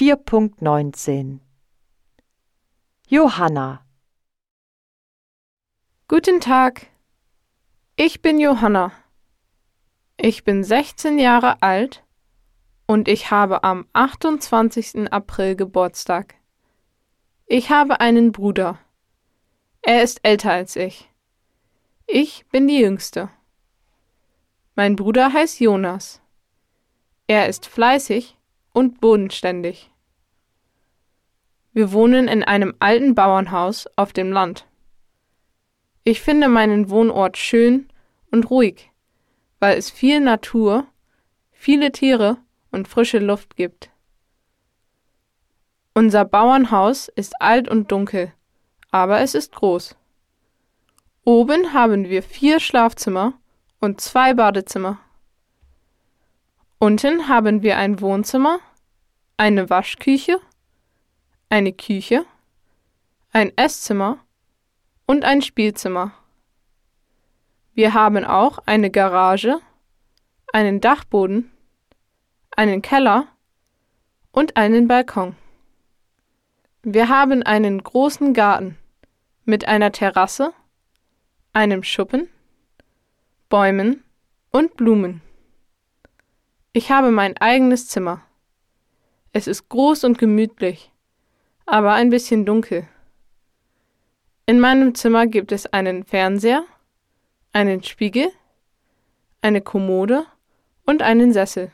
4.19 Johanna Guten Tag, ich bin Johanna. Ich bin 16 Jahre alt und ich habe am 28. April Geburtstag. Ich habe einen Bruder. Er ist älter als ich. Ich bin die Jüngste. Mein Bruder heißt Jonas. Er ist fleißig und bodenständig. Wir wohnen in einem alten Bauernhaus auf dem Land. Ich finde meinen Wohnort schön und ruhig, weil es viel Natur, viele Tiere und frische Luft gibt. Unser Bauernhaus ist alt und dunkel, aber es ist groß. Oben haben wir vier Schlafzimmer und zwei Badezimmer. Unten haben wir ein Wohnzimmer, eine Waschküche, eine Küche, ein Esszimmer und ein Spielzimmer. Wir haben auch eine Garage, einen Dachboden, einen Keller und einen Balkon. Wir haben einen großen Garten mit einer Terrasse, einem Schuppen, Bäumen und Blumen. Ich habe mein eigenes Zimmer. Es ist groß und gemütlich, aber ein bisschen dunkel. In meinem Zimmer gibt es einen Fernseher, einen Spiegel, eine Kommode und einen Sessel.